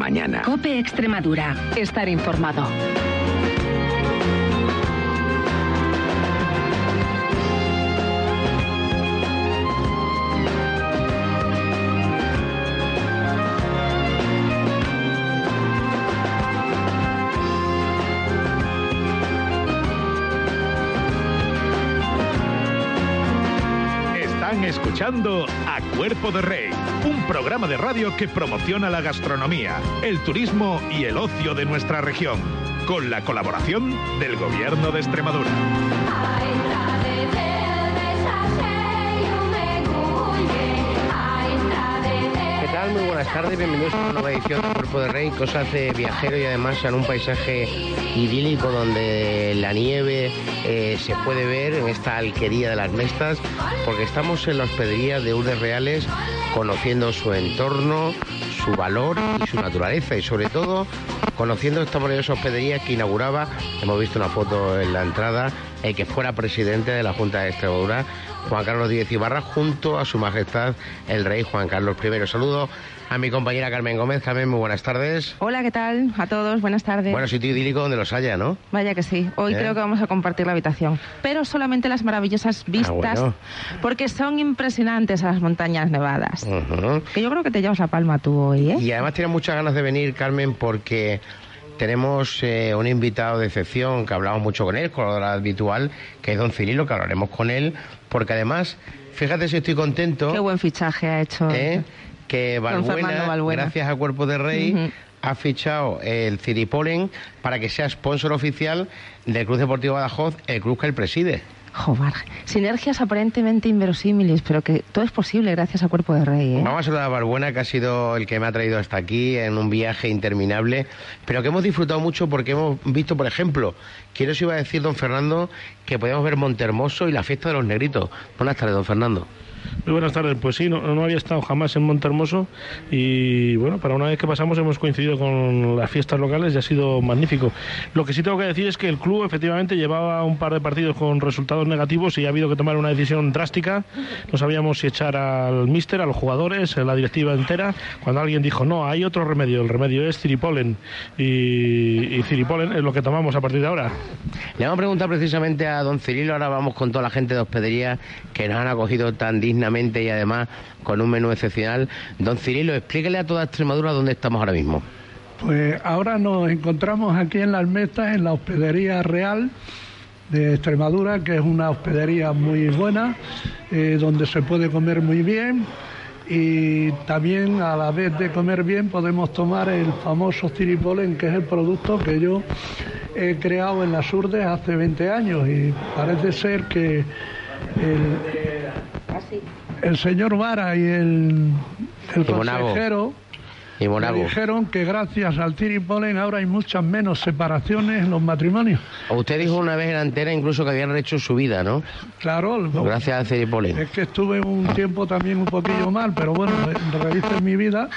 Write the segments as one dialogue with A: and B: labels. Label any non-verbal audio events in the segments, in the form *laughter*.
A: mañana.
B: Cope Extremadura. Estar informado.
C: Están escuchando A Cuerpo de Rey, programa de radio que promociona la gastronomía, el turismo y el ocio de nuestra región, con la colaboración del Gobierno de Extremadura.
D: Muy buenas tardes, bienvenidos a una nueva edición de Cuerpo de Rey, cosas de viajero y además en un paisaje idílico donde la nieve eh, se puede ver en esta alquería de las Mestas, porque estamos en la hospedería de Urdes Reales conociendo su entorno, su valor y su naturaleza y sobre todo conociendo esta maravillosa hospedería que inauguraba, hemos visto una foto en la entrada, el que fuera presidente de la Junta de Extremadura, Juan Carlos Díez Ibarra, junto a su majestad el rey Juan Carlos I. Saludo a mi compañera Carmen Gómez. Carmen, muy buenas tardes.
E: Hola, ¿qué tal? A todos, buenas tardes.
D: Bueno, sitio idílico donde los haya, ¿no?
E: Vaya que sí. Hoy
D: ¿Eh?
E: creo que vamos a compartir la habitación. Pero solamente las maravillosas vistas,
D: Ah, bueno.
E: porque son impresionantes a las montañas nevadas. Que yo creo que te llevas la palma tú hoy, ¿eh?
D: Y además tiene muchas ganas de venir, Carmen, porque tenemos eh, un invitado de excepción que hablamos mucho con él, con lo habitual, que es don Cirilo, que hablaremos con él, porque además, fíjate si estoy contento.
E: Qué buen fichaje ha hecho.
D: ¿eh? que Balbuena. gracias a Cuerpo de Rey, ha fichado el Ciripolen para que sea sponsor oficial del Club Deportivo Badajoz, el club que él preside.
E: Joder, sinergias aparentemente inverosímiles, pero que todo es posible gracias a Cuerpo de Rey, ¿eh?
D: Vamos a saludar a Balbuena, que ha sido el que me ha traído hasta aquí en un viaje interminable, pero que hemos disfrutado mucho porque hemos visto, por ejemplo, quiero iba a decir, don Fernando, que podemos ver Montermoso y la fiesta de los negritos. Buenas tardes, don Fernando.
F: Muy buenas tardes. Pues sí, no, no había estado jamás en Montermoso y bueno, para una vez que pasamos hemos coincidido con las fiestas locales y ha sido magnífico. Lo que sí tengo que decir es que el club efectivamente llevaba un par de partidos con resultados negativos y ha habido que tomar una decisión drástica. No sabíamos si echar al míster, a los jugadores, a la directiva entera, cuando alguien dijo, no, hay otro remedio, el remedio es Ciripolen y, y Ciripolen es lo que tomamos a partir de ahora.
D: Le vamos a preguntar precisamente a don Cirilo, ahora vamos con toda la gente de hospedería que nos han acogido tan y además con un menú excepcional. Don Cirilo, explíquele a toda Extremadura dónde estamos ahora mismo.
G: Pues ahora nos encontramos aquí en Las Mestas, en la Hospedería Real de Extremadura, que es una hospedería muy buena, eh, donde se puede comer muy bien y también a la vez de comer bien podemos tomar el famoso Ciripolen, que es el producto que yo he creado en las Urdes hace 20 años y parece ser que el, el señor Vara y el, el
D: Y
G: consejero
D: Y
G: me dijeron que gracias al tiripolen ahora hay muchas menos separaciones en los matrimonios.
D: Usted dijo una vez en antena incluso que habían hecho su vida, ¿no?
G: Claro,
D: Gracias a Ciripolen.
G: es que estuve un tiempo también un poquillo mal, pero bueno, rehice mi vida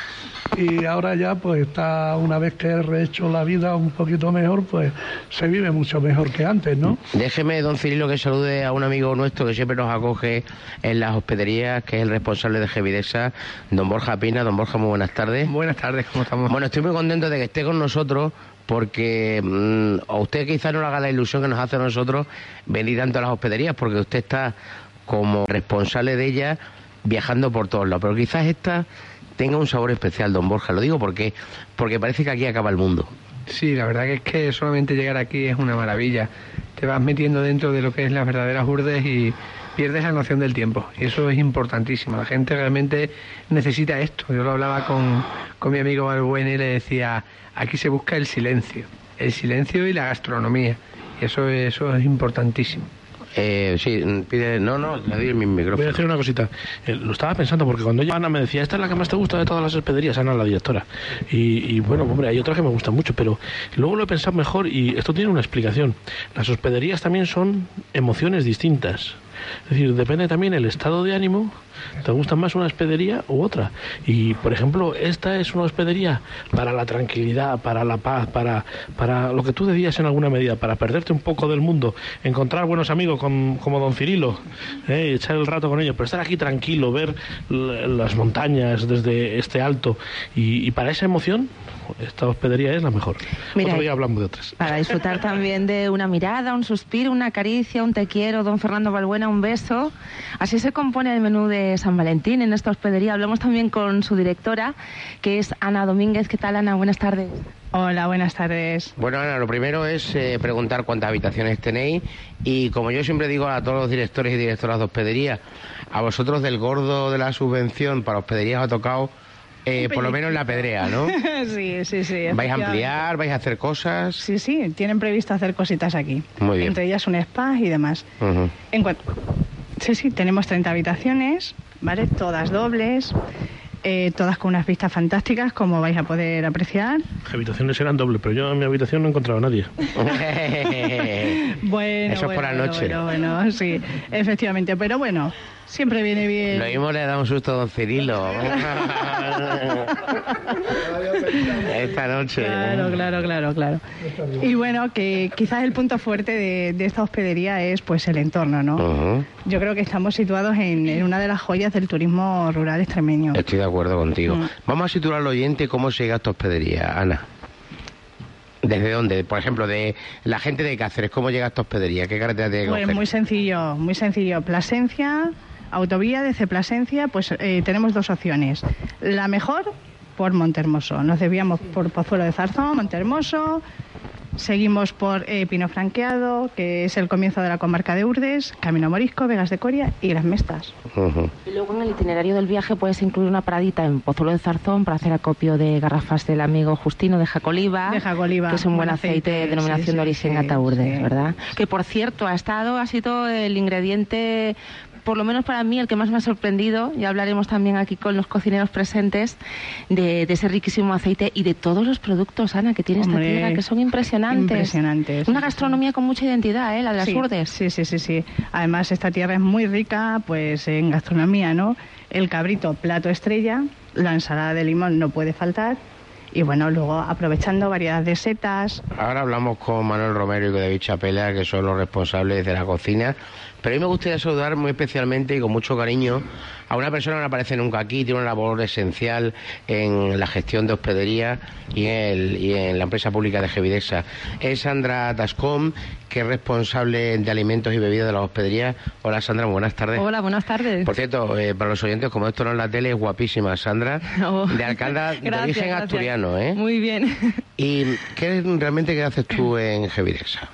G: y ahora ya pues está, una vez que he rehecho la vida un poquito mejor, pues se vive mucho mejor que antes, ¿no?
D: Déjeme, don Cirilo, que salude a un amigo nuestro que siempre nos acoge en las hospederías, que es el responsable de Gevidesa, don Borja Pina. Don Borja, muy buenas tardes.
H: Buenas tardes, ¿cómo estamos?
D: Bueno, estoy muy contento de que esté con nosotros porque mm, a usted quizás no le haga la ilusión que nos hace a nosotros venir tanto a las hospederías porque usted está como responsable de ellas viajando por todos lados. Pero quizás esta tenga un sabor especial, don Borja. Lo digo porque, porque parece que aquí acaba el mundo.
H: Sí, la verdad que es que solamente llegar aquí es una maravilla. Te vas metiendo dentro de lo que es las verdaderas urdes y pierdes la noción del tiempo. Y eso es importantísimo. La gente realmente necesita esto. Yo lo hablaba con, con mi amigo Balbuena y le decía, aquí se busca el silencio. El silencio y la gastronomía. Y eso, eso es importantísimo.
D: Eh, sí, pide... No, no, le doy mi
F: Voy a
D: micrófono.
F: decir una cosita. Eh, lo estaba pensando porque cuando ella, Ana me decía, esta es la que más te gusta de todas las hospederías, Ana, la directora. Y, y bueno, hombre, hay otras que me gustan mucho, pero luego lo he pensado mejor y esto tiene una explicación. Las hospederías también son emociones distintas. Es decir, depende también el estado de ánimo, te gusta más una hospedería u otra. Y, por ejemplo, esta es una hospedería para la tranquilidad, para la paz, para, para lo que tú decías en alguna medida, para perderte un poco del mundo, encontrar buenos amigos como don Cirilo, ¿eh? echar el rato con ellos, pero estar aquí tranquilo, ver las montañas desde este alto. Y, para esa emoción, esta hospedería es la mejor. Otro día hablamos de otras.
E: Para disfrutar también de una mirada, un suspiro, una caricia, un te quiero, don Fernando Balbuena, un beso. Así se compone el menú de San Valentín en esta hospedería. Hablamos también con su directora, que es Ana Domínguez. ¿Qué tal, Ana? Buenas tardes.
A: Hola, buenas tardes.
D: Bueno, Ana, lo primero es eh, preguntar cuántas habitaciones tenéis y como yo siempre digo a todos los directores y directoras de hospedería, a vosotros del gordo de la subvención para hospederías ha tocado eh, por lo menos la pedrea, ¿no? *laughs*
A: sí, sí, sí.
D: ¿Vais a ampliar? ¿Vais a hacer cosas?
A: Sí, sí, tienen previsto hacer cositas aquí.
D: Muy bien.
A: Entre ellas un spa y demás. en Sí, sí, tenemos 30 habitaciones, ¿vale? Todas dobles. Eh, todas con unas vistas fantásticas, como vais a poder apreciar.
F: Las habitaciones eran dobles, pero yo en mi habitación no he encontrado a nadie. *laughs*
A: bueno,
D: Eso
A: bueno,
D: por la noche.
A: Bueno, bueno, sí, efectivamente. Pero bueno, siempre viene bien.
D: Lo mismo le da un susto a don Cirilo. *laughs* Esta noche.
A: Claro, claro, claro, claro. Y bueno, que quizás el punto fuerte de, esta hospedería es pues el entorno, ¿no? Yo creo que estamos situados en, una de las joyas del turismo rural extremeño.
D: Estoy de acuerdo contigo. Vamos a situar al oyente cómo se llega a esta hospedería, Ana. ¿Desde dónde? Por ejemplo, de la gente de Cáceres, ¿cómo llega a esta hospedería? ¿Qué carretera tiene que
A: Pues muy sencillo, muy sencillo. Plasencia, autovía de Plasencia, pues eh, tenemos dos opciones. La mejor, por Montermoso. Nos desviamos por Pozuelo de Zarzón, Montermoso, Seguimos por eh, Pino Franqueado, que es el comienzo de la comarca de Urdes, Camino Morisco, Vegas de Coria y Las Mestas.
E: Y luego en el itinerario del viaje puedes incluir una paradita en Pozuelo de Zarzón para hacer acopio de garrafas del amigo Justino de Jacoliva,
A: de Jacoliva
E: que es un buen aceite, de denominación de origen sí, ¿verdad? Que por cierto ha estado, ha sido el ingrediente por lo menos para mí, el que más me ha sorprendido, ya hablaremos también aquí con los cocineros presentes, de, ese riquísimo aceite y de todos los productos, Ana, que tiene esta tierra, que son impresionantes.
A: Impresionantes.
E: Una gastronomía con mucha identidad, ¿eh? la de las Urdes.
A: Sí, sí, sí, sí. Además, esta tierra es muy rica pues en gastronomía, ¿no? El cabrito, plato estrella, la ensalada de limón no puede faltar, y bueno, luego aprovechando variedad de setas.
D: Ahora hablamos con Manuel Romero y David Chapela, que son los responsables de la cocina, pero a mí me gustaría saludar muy especialmente y con mucho cariño a una persona que no aparece nunca aquí, tiene una labor esencial en la gestión de hospedería y en, la empresa pública de Gevidexa. Es Sandra Tascom, que es responsable de alimentos y bebidas de la hospedería. Hola Sandra, buenas tardes.
E: Hola, buenas tardes.
D: Por cierto, eh, para los oyentes, como esto no es la tele, es guapísima Sandra, *laughs* oh. de Alcalda de origen asturiano. ¿eh?
E: Muy bien.
D: ¿Y qué realmente qué haces tú en Gevidexa?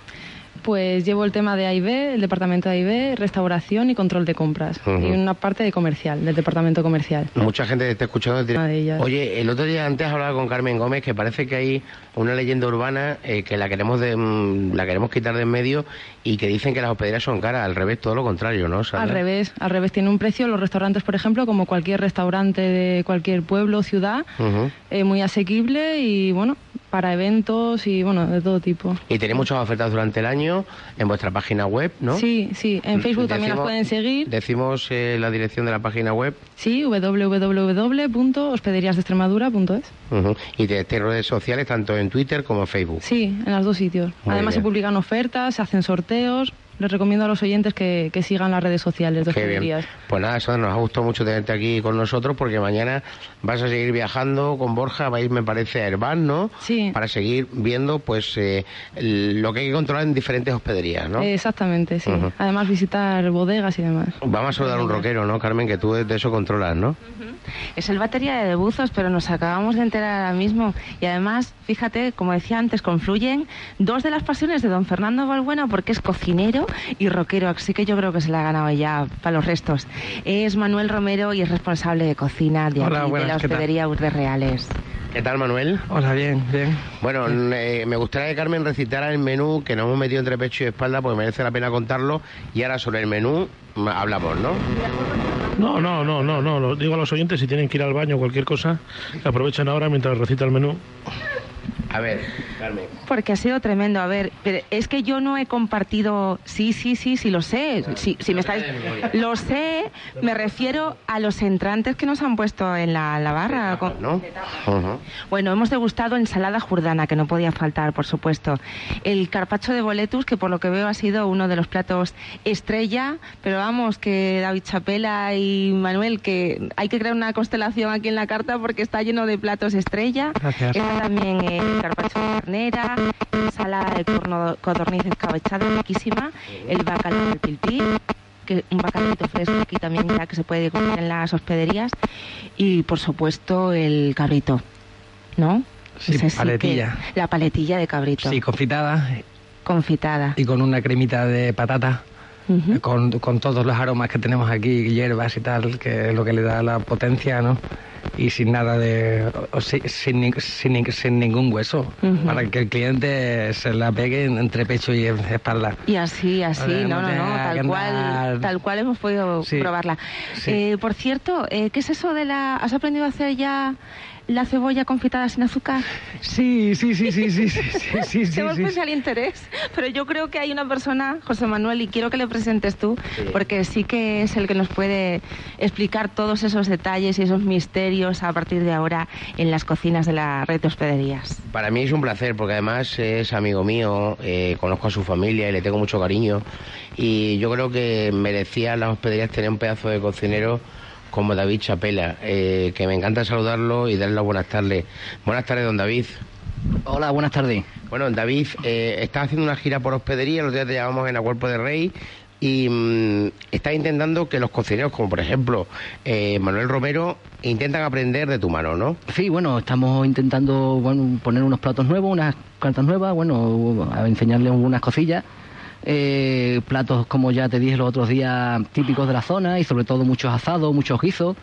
E: Pues llevo el tema de AIB, el departamento de AIB, restauración y control de compras. Y una parte de comercial, del departamento comercial.
D: Mucha gente te está escuchando. Oye, el otro día antes hablaba con Carmen Gómez que parece que hay una leyenda urbana eh, que la queremos de, mm, la queremos quitar de en medio y que dicen que las hospederías son caras. Al revés, todo lo contrario, ¿no?
E: Al revés, al revés. Tiene un precio. Los restaurantes, por ejemplo, como cualquier restaurante de cualquier pueblo o ciudad, eh, muy asequible y bueno, para eventos y bueno, de todo tipo.
D: Y tenéis muchas ofertas durante el año en vuestra página web, ¿no?
E: Sí, sí, en Facebook también las pueden seguir.
D: Decimos eh, la dirección de la página web.
E: Sí, www.hospederiasdeextremadura.es.
D: Y de, redes sociales tanto en Twitter como en Facebook.
E: Sí, en los dos sitios. Además se publican ofertas, se hacen sorteos les recomiendo a los oyentes que, sigan las redes sociales de Qué
D: Pues nada, Sandra, nos ha gustado mucho tenerte aquí con nosotros porque mañana vas a seguir viajando con Borja, vais, me parece, a Herbán, ¿no?
E: Sí.
D: Para seguir viendo, pues, eh, lo que hay que controlar en diferentes hospederías, ¿no?
E: exactamente, sí. Además, visitar bodegas y demás.
D: Vamos a saludar a un rockero, ¿no, Carmen? Que tú de eso controlas, ¿no?
E: Es el batería de buzos, pero nos acabamos de enterar ahora mismo. Y además, fíjate, como decía antes, confluyen dos de las pasiones de don Fernando Valbuena porque es cocinero y rockero, así que yo creo que se la ha ganado ya para los restos. Es Manuel Romero y es responsable de cocina de, aquí, de la hospedería Urdes Reales.
D: ¿Qué tal, Manuel?
H: Hola, bien, bien.
D: Bueno, eh, me gustaría que Carmen recitara el menú que nos hemos metido entre pecho y espalda porque merece la pena contarlo. Y ahora sobre el menú mm, hablamos, ¿no?
F: No, no, no, no, no. Lo digo a los oyentes si tienen que ir al baño o cualquier cosa, que aprovechen ahora mientras recita el menú.
D: A ver, Carmen.
E: Porque ha sido tremendo. A ver, pero es que yo no he compartido. Sí, sí, sí, sí, lo sé. Sí, sí me estáis... Lo sé. Me refiero a los entrantes que nos han puesto en la, la barra. con-
D: ¿No?
E: Bueno, hemos degustado ensalada jordana, que no podía faltar, por supuesto. El carpacho de boletus, que por lo que veo ha sido uno de los platos estrella, pero vamos, que David Chapela y Manuel, que hay que crear una constelación aquí en la carta porque está lleno de platos estrella.
H: Gracias.
E: Está también carpacho de ternera, ensalada de corno- codorniz escabechada, riquísima, el bacalao del pilpil, que un bacalito fresco aquí también ya que se puede comer en las hospederías y por supuesto el cabrito, ¿no?
H: Sí,
E: Ese
H: paletilla.
E: la paletilla de cabrito,
H: Sí, confitada
E: confitada.
H: y con una cremita de patata. Con, con todos los aromas que tenemos aquí, hierbas y tal, que es lo que le da la potencia, ¿no? Y sin nada de. sin, sin, ni- sin ningún hueso, para que el cliente se la pegue entre pecho y espalda.
E: Y así, así,
H: Ahora
E: no, no, no, tal
H: andar-
E: cual, tal cual hemos podido
H: Sí,
E: probarla.
H: sí.
E: Eh, por cierto, eh, ¿qué es eso de la... ¿Has aprendido a hacer ya la cebolla confitada sin azúcar?
H: Sí, sí, sí, sí, sí, sí, sí, sí, sí, *laughs*
E: Tengo
H: sí.
E: especial interés, pero yo creo que hay una persona, José Manuel, y quiero que le presentes tú, porque sí que es el que nos puede explicar todos esos detalles y esos misterios a partir de ahora en las cocinas de la red de hospederías.
D: Para mí es un placer porque además es amigo mío, eh, conozco a su familia y le tengo mucho cariño y yo creo que merecía las hospederías tener un pedazo de cocinero como David Chapela, eh, que me encanta saludarlo y darle las buenas tardes. Buenas tardes, don David.
I: Hola, buenas tardes.
D: Bueno, David, eh, estás haciendo una gira por hospedería, los días te llamamos en la Cuerpo de Rey y mm, estás intentando que los cocineros, como por ejemplo eh, Manuel Romero, intentan aprender de tu mano, ¿no?
I: Sí, bueno, estamos intentando bueno, poner unos platos nuevos, unas cartas nuevas, bueno, a enseñarles unas cosillas. Eh, platos, como ya te dije los otros días, típicos de la zona y sobre todo muchos asados, muchos guisos,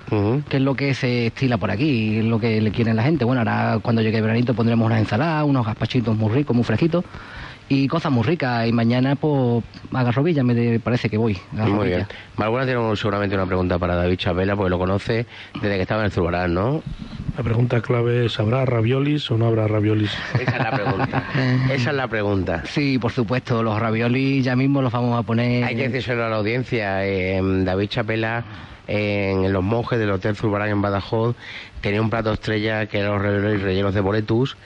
I: que es lo que se estila por aquí, es lo que le quieren la gente. Bueno, ahora cuando llegue el veranito pondremos unas ensaladas, unos gazpachitos muy ricos, muy fresquitos y cosas muy ricas. Y mañana, pues, a Garrovilla me parece que voy. a
D: Muy bien. Malguna tiene seguramente una pregunta para David Chapela, porque lo conoce desde que estaba en el Zurbarán, ¿no?
F: La pregunta clave es, ¿habrá raviolis o no habrá raviolis?
D: Esa es la pregunta. *laughs* Esa es la pregunta.
I: Sí, por supuesto, los raviolis ya mismo los vamos a poner.
D: Hay que decírselo a la audiencia. eh, David Chapela, en Los Monjes del Hotel Zurbarán en Badajoz, tenía un plato estrella que eran los raviolis rellenos de boletus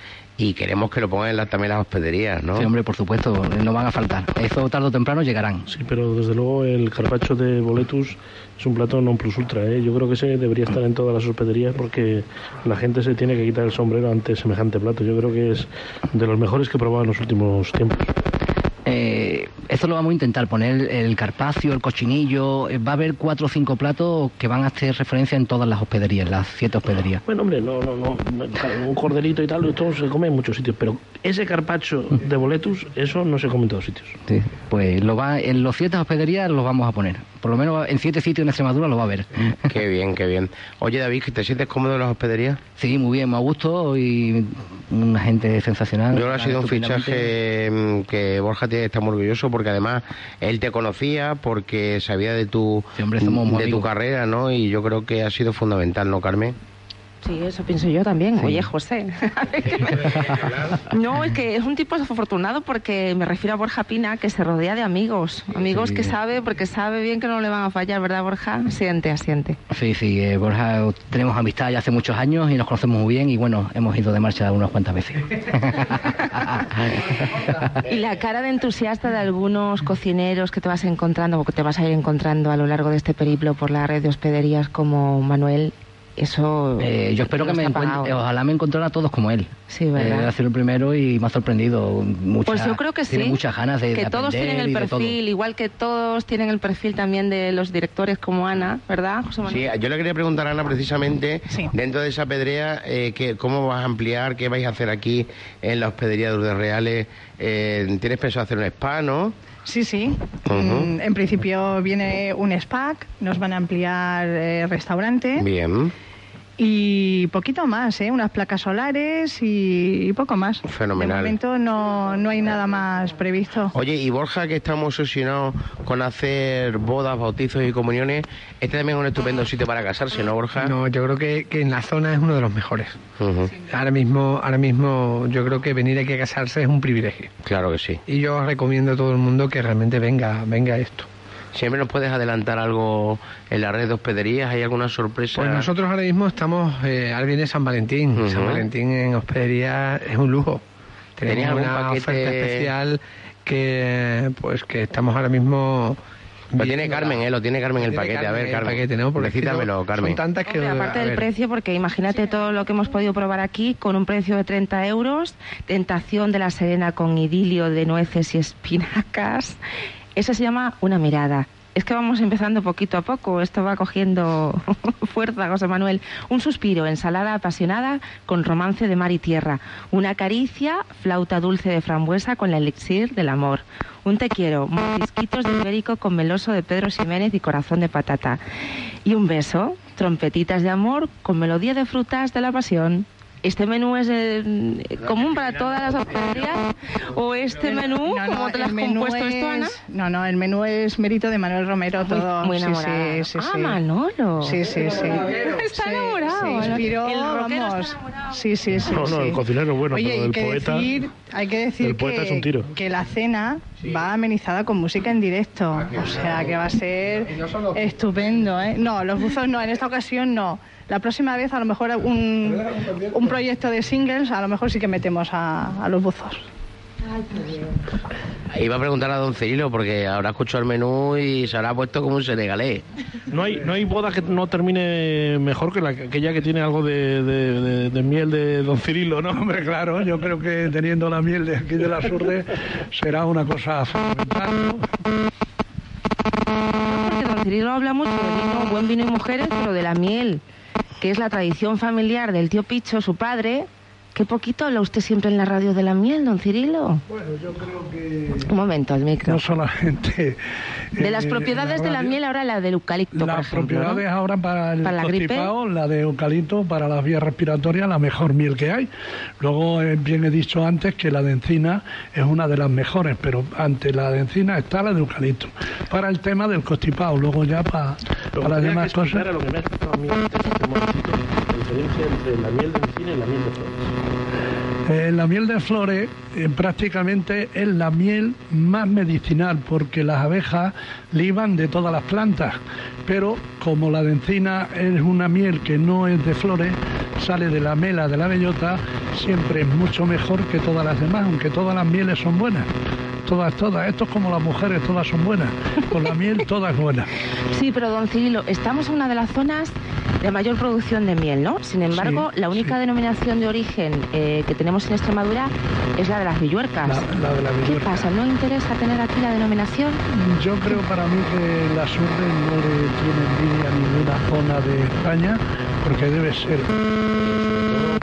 D: y queremos que lo pongan en la- también las hospederías, ¿no?
I: Sí, hombre, por supuesto, no van a faltar. Eso tarde o temprano llegarán.
F: Sí, pero desde luego el carpacho de boletus es un plato non plus ultra. ¿eh? Yo creo que ese debería estar en todas las hospederías porque la gente se tiene que quitar el sombrero ante semejante plato. Yo creo que es de los mejores que he probado en los últimos tiempos.
I: Eh, esto lo vamos a intentar poner el carpacio, el cochinillo. eh, Va a haber cuatro o cinco platos que van a hacer referencia en todas las hospederías, las siete hospederías.
F: Bueno, hombre, no, no, no, un corderito y tal, esto se come en muchos sitios, pero ese carpacho de boletus, eso no se come en todos sitios.
I: Sí, pues lo va, en los siete hospederías los vamos a poner. Por lo menos en siete sitios en Extremadura lo va a haber.
D: Qué bien, qué bien. Oye, David, ¿te sientes cómodo en las hospederías?
I: Sí, muy bien, me ha gusto y una gente sensacional.
D: Yo ha sido un fichaje mm, que Borja tiene que estar muy orgulloso porque además él te conocía, porque sabía de tu,
I: Sí, hombre,
D: de tu carrera, ¿no? Y yo creo que ha sido fundamental, ¿no, Carmen?
E: Sí, eso pienso yo también. Oye, José. *laughs* no, es que es un tipo afortunado porque me refiero a Borja Pina, que se rodea de amigos. Amigos
I: Sí.
E: que sabe, porque sabe bien que no le van a fallar, ¿verdad, Borja? Siente, asiente.
I: Sí, sí, eh, Borja, tenemos amistad ya hace muchos años y nos conocemos muy bien y bueno, hemos ido de marcha unas cuantas veces. *laughs*
E: Y la cara de entusiasta de algunos cocineros que te vas encontrando, o que te vas a ir encontrando a lo largo de este periplo por la red de hospederías como Manuel, eso.
I: Eh, yo espero que me encuentre, ojalá me encontrara a todos como él.
E: Sí, ¿verdad?
I: Eh, ha sido el primero y me ha sorprendido. Mucha,
E: Pues yo creo que sí.
I: Tiene muchas ganas de
E: Que
I: de
E: todos tienen el perfil, igual que todos tienen el perfil también de los directores como Ana, ¿verdad, José Manuel?
D: Sí, yo le quería preguntar a Ana precisamente,
A: Sí.
D: dentro de esa pedrea, eh, que, ¿cómo vas a ampliar? ¿Qué vais a hacer aquí en la hospedería de Lourdes Reales? Eh, ¿Tienes pensado hacer un spa, no?
A: Sí, sí.
D: Ujú.
A: Mm, En principio viene un SPAC, nos van a ampliar eh, restaurante
D: Bien.
A: Y poquito más, ¿eh? unas placas solares y, y poco más.
D: Fenomenal.
A: De momento no, no hay nada más previsto.
D: Oye, y Borja, que estamos obsesionados con hacer bodas, bautizos y comuniones, este también es un estupendo sitio para casarse, ¿no, Borja?
H: No, yo creo que, que en la zona es uno de los mejores. Ahora mismo, ahora mismo yo creo que venir aquí a casarse es un privilegio.
D: Claro que sí.
H: Y yo os recomiendo a todo el mundo que realmente venga, venga a esto.
D: ¿Siempre nos puedes adelantar algo en la red de hospederías? ¿Hay alguna sorpresa?
H: Pues nosotros ahora mismo estamos, eh, ahora viene San Valentín.
D: Ujú.
H: San Valentín en hospedería es un lujo.
D: ¿Tenéis
H: Tenemos
D: algún
H: una
D: paquete?
H: oferta especial que pues que estamos ahora mismo
D: Lo tiene Carmen,
H: la-
D: ¿eh? Lo tiene Carmen el paquete. A ver,
H: el
D: Carmen.
H: paquete, ¿no? Porque
D: Recítamelo, Carmen.
H: Son tantas que...
E: Hombre, aparte del precio, porque imagínate todo lo que hemos podido probar aquí con un precio de 30 euros, tentación de la Serena con idilio de nueces y espinacas. Eso se llama una mirada. Es que vamos empezando poquito a poco, esto va cogiendo *laughs* fuerza, José Manuel. Un suspiro, ensalada apasionada con romance de mar y tierra. Una caricia, flauta dulce de frambuesa con la elixir del amor. Un te quiero, mordisquitos de ibérico con meloso de Pedro Ximénez y corazón de patata. Y un beso, trompetitas de amor con melodía de frutas de la pasión. ¿Este menú es eh, común para todas las hospederías? ¿O este menú,
A: No, no,
E: como te lo has
A: el
E: compuesto esto, Ana?
A: No, no, el menú es mérito de Manuel Romero
E: Muy-
A: todo.
E: muy
A: Sí,
E: enamorada.
A: sí, sí,
E: Ah,
A: sí.
E: Manolo.
A: Sí, sí, sí.
E: Está
A: Sí,
E: enamorado,
A: Se
E: ¿no?
A: inspiró,
E: El rockero
A: vamos.
E: está enamorado.
A: Sí, sí, sí.
F: No, no,
A: sí.
F: el cocinero bueno,
A: Oye,
F: pero
A: hay
F: el
A: que
F: poeta-
A: decir, hay que decir
F: el poeta
A: que,
F: es un tiro.
A: que la cena va amenizada con música en directo. O sea, que va a ser estupendo, ¿eh? No, los buzos no, en esta ocasión no. La próxima vez a lo mejor un, un proyecto de singles, a lo mejor sí que metemos a, a los buzos.
D: Iba a preguntar a don Cirilo porque habrá escuchado el menú y se habrá puesto como un senegalés.
F: No hay, no hay boda que no termine mejor que la, aquella que tiene algo de, de- de- de miel de Don Cirilo, ¿no? *laughs*
G: Hombre, claro, yo creo que teniendo la miel de aquí de la Surde será una cosa fundamental. ¿no?
E: Porque don Cirilo habla mucho de vino, buen vino y mujeres, pero de la miel, que es la tradición familiar del tío Picho, su padre. ¿Qué poquito habla usted siempre en la radio de la miel, don Cirilo?
G: Bueno, yo creo que
E: Un momento, el micro.
G: no solamente...
E: De las
G: eh,
E: propiedades de la miel, ahora la del eucalipto, por
G: Las
E: ejemplo. ¿no?
G: propiedades ahora para el
E: Para la gripe.
G: constipado, la de eucalipto para las vías respiratorias, la mejor miel que hay. Luego, eh, bien he dicho antes que la de encina es una de las mejores, pero ante la de encina está la de eucalipto. Para el tema del constipado, luego ya para, para las demás cosas.
F: lo que me ha diferencia entre la miel de encina y la miel de flores.
G: Eh, la miel de flores eh, prácticamente es la miel más medicinal porque las abejas liban de todas las plantas, pero como la de encina es una miel que no es de flores, sale de la mela de la bellota, siempre es mucho mejor que todas las demás, aunque todas las mieles son buenas. Todas, todas. Esto es como las mujeres, todas son buenas. Con la miel todas buenas.
E: Sí, pero don Cirilo, estamos en una de las zonas de mayor producción de miel, ¿no? Sin embargo,
G: Sí,
E: la única
G: sí.
E: denominación de origen eh, que tenemos en Extremadura es la de las villuercas.
G: La, la de la
E: ¿Qué pasa? ¿No interesa tener aquí la denominación?
G: Yo creo para mí que la Surde no le tiene envidia a ninguna zona de España porque debe ser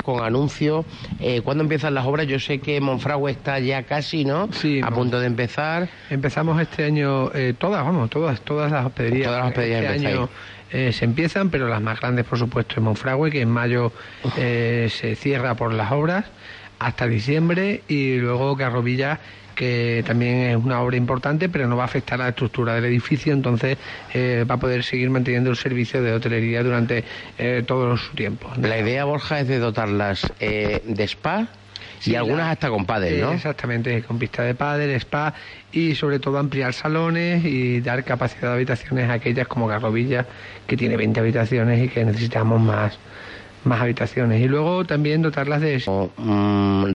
D: Con anuncios. Eh, ¿Cuándo empiezan las obras? Yo sé que Monfragüe está ya casi, ¿no?
H: Sí,
D: A punto de empezar.
H: Empezamos este año, eh, todas, vamos, todas, todas las hospederías.
D: Todas las hospederías
H: Este
D: empezáis.
H: año eh, se empiezan, pero las más grandes, por supuesto, en Monfragüe, que en mayo eh, se cierra por las obras hasta diciembre, y luego Carrovilla que también es una obra importante, pero no va a afectar a la estructura del edificio, entonces eh, va a poder seguir manteniendo el servicio de hotelería durante eh, todo su tiempo.
D: La idea, Borja, es de dotarlas eh, de spa y algunas
H: la-
D: hasta con pádel, ¿no?
H: Exactamente, con pista de pádel, spa y sobre todo ampliar salones y dar capacidad de habitaciones a aquellas como Garrovilla, que tiene 20 habitaciones y que necesitamos más, más habitaciones. Y luego también dotarlas de
D: O, mm,